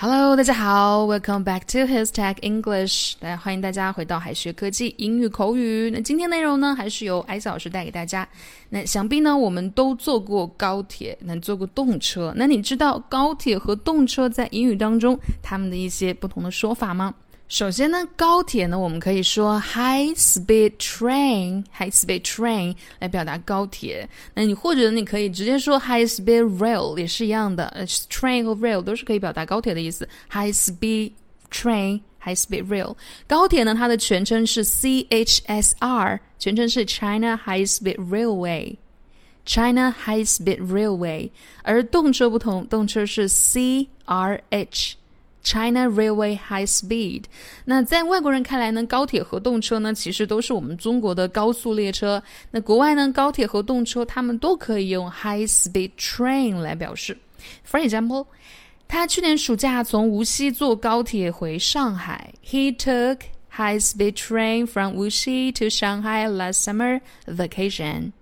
Hello，大家好，Welcome back to His Tech English。大家欢迎大家回到海学科技英语口语。那今天内容呢，还是由艾斯老师带给大家。那想必呢，我们都坐过高铁，那坐过动车。那你知道高铁和动车在英语当中它们的一些不同的说法吗？首先呢，高铁呢，我们可以说 high speed train，high speed train 来表达高铁。那你或者你可以直接说 high speed rail 也是一样的，呃，train 和 rail 都是可以表达高铁的意思。high speed train，high speed rail。高铁呢，它的全称是 CHSR，全称是 China High Speed Railway，China High Speed Railway。而动车不同，动车是 CRH。China Railway High Speed。那在外国人看来呢，高铁和动车呢，其实都是我们中国的高速列车。那国外呢，高铁和动车他们都可以用 High Speed Train 来表示。For example，他去年暑假从无锡坐高铁回上海。He took high speed train from Wuxi to Shanghai last summer vacation.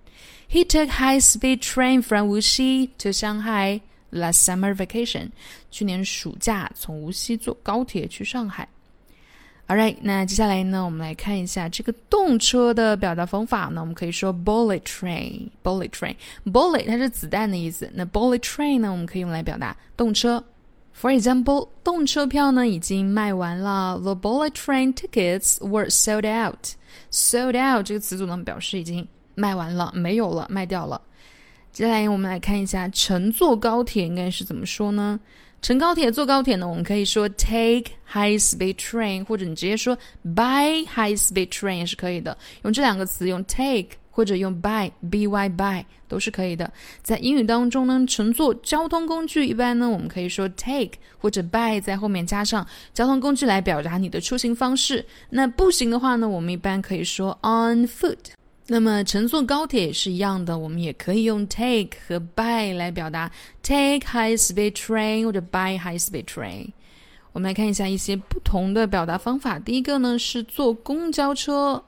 He took high speed train from Wuxi to Shanghai last summer vacation，去年暑假从无锡坐高铁去上海。All right，那接下来呢，我们来看一下这个动车的表达方法那。我们可以说 bullet train，bullet train，bullet 它是子弹的意思。那 bullet train 呢，我们可以用来表达动车。For example，动车票呢已经卖完了。The bullet train tickets were sold out。sold out 这个词组呢，表示已经卖完了，没有了，卖掉了。接下来我们来看一下乘坐高铁应该是怎么说呢？乘高铁、坐高铁呢，我们可以说 take high speed train，或者你直接说 by high speed train 也是可以的。用这两个词，用 take 或者用 by，b y by 都是可以的。在英语当中呢，乘坐交通工具一般呢，我们可以说 take 或者 by，在后面加上交通工具来表达你的出行方式。那步行的话呢，我们一般可以说 on foot。那么乘坐高铁也是一样的，我们也可以用 take 和 buy 来表达 take high speed train 或者 buy high speed train。我们来看一下一些不同的表达方法。第一个呢是坐公交车，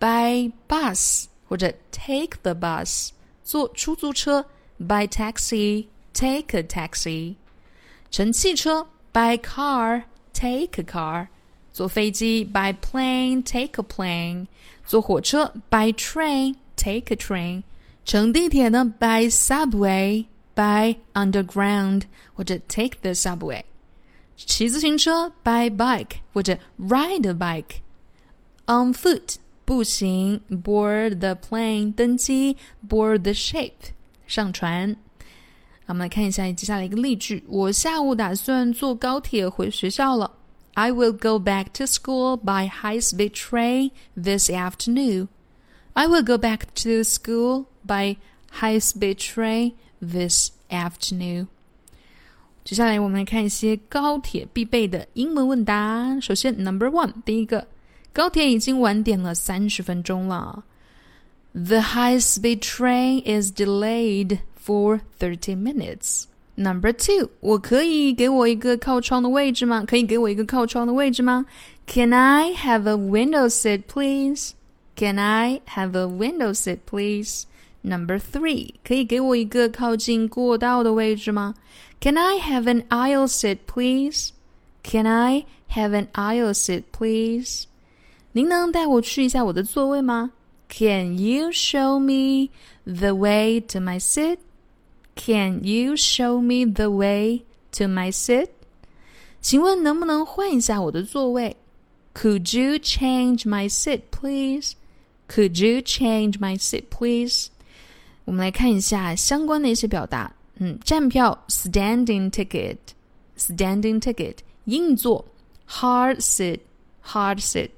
buy bus 或者 take the bus；坐出租车，buy taxi，take a taxi；乘汽车，buy car，take a car； 坐飞机 by plane，take a plane。坐火车，by train，take a train；乘地铁呢，by subway，by underground，或者 take the subway；骑自行车，by bike，或者 ride a bike；on foot，步行；board the plane，登机；board the ship，上船。我们来看一下接下来一个例句：我下午打算坐高铁回学校了。I will go back to school by high-speed train this afternoon. I will go back to school by high-speed train this afternoon. 接下来我们来看一些高铁必备的英文问答。首先，Number one，第一个，高铁已经晚点了三十分钟了。The high-speed train is delayed for thirty minutes. Number two，我可以给我一个靠窗的位置吗？可以给我一个靠窗的位置吗？Can I have a window seat, please? Can I have a window seat, please? Number three，可以给我一个靠近过道的位置吗？Can I have an aisle seat, please? Can I have an aisle seat, please? 您能带我去一下我的座位吗？Can you show me the way to my seat? Can you show me the way to my seat? 请问能不能换一下我的座位？Could you change my seat, please? Could you change my seat, please? 我们来看一下相关的一些表达。嗯，站票 （standing ticket），standing ticket，硬座 （hard sit），hard sit，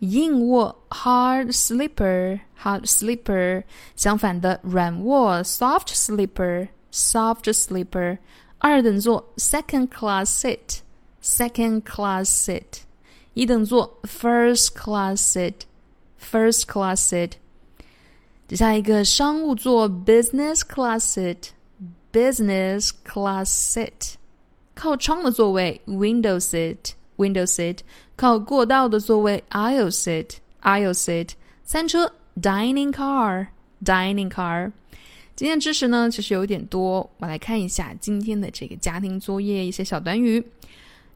硬卧 （hard sleeper），hard sleeper。相反的，软卧 （soft sleeper）。 soft sleeper，二等座 second class seat，second class seat，一等座 first class seat，first class seat。接下来一个商务座 business class seat，business class seat。靠窗的座位 window seat，window seat。靠过道的座位 aisle seat，aisle seat。餐车 dining car，dining car。 今天知识呢，其实有点多。我来看一下今天的这个家庭作业一些小短语。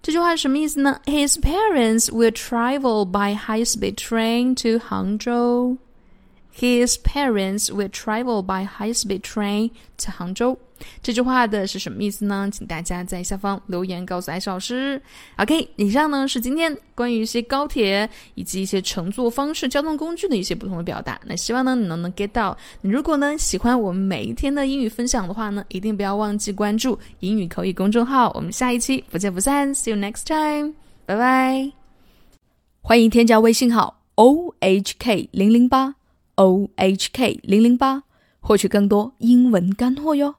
这句话是什么意思呢？His parents will travel by high-speed train to Hangzhou. His parents will travel by high-speed train to Hangzhou. 这句话的是什么意思呢？请大家在下方留言告诉艾老师。OK，以上呢是今天关于一些高铁以及一些乘坐方式、交通工具的一些不同的表达。那希望呢你能能 get 到。如果呢喜欢我们每一天的英语分享的话呢，一定不要忘记关注英语口语公众号。我们下一期不见不散，See you next time，拜拜。欢迎添加微信号 o h k 零零八 o h k 零零八，获取更多英文干货哟。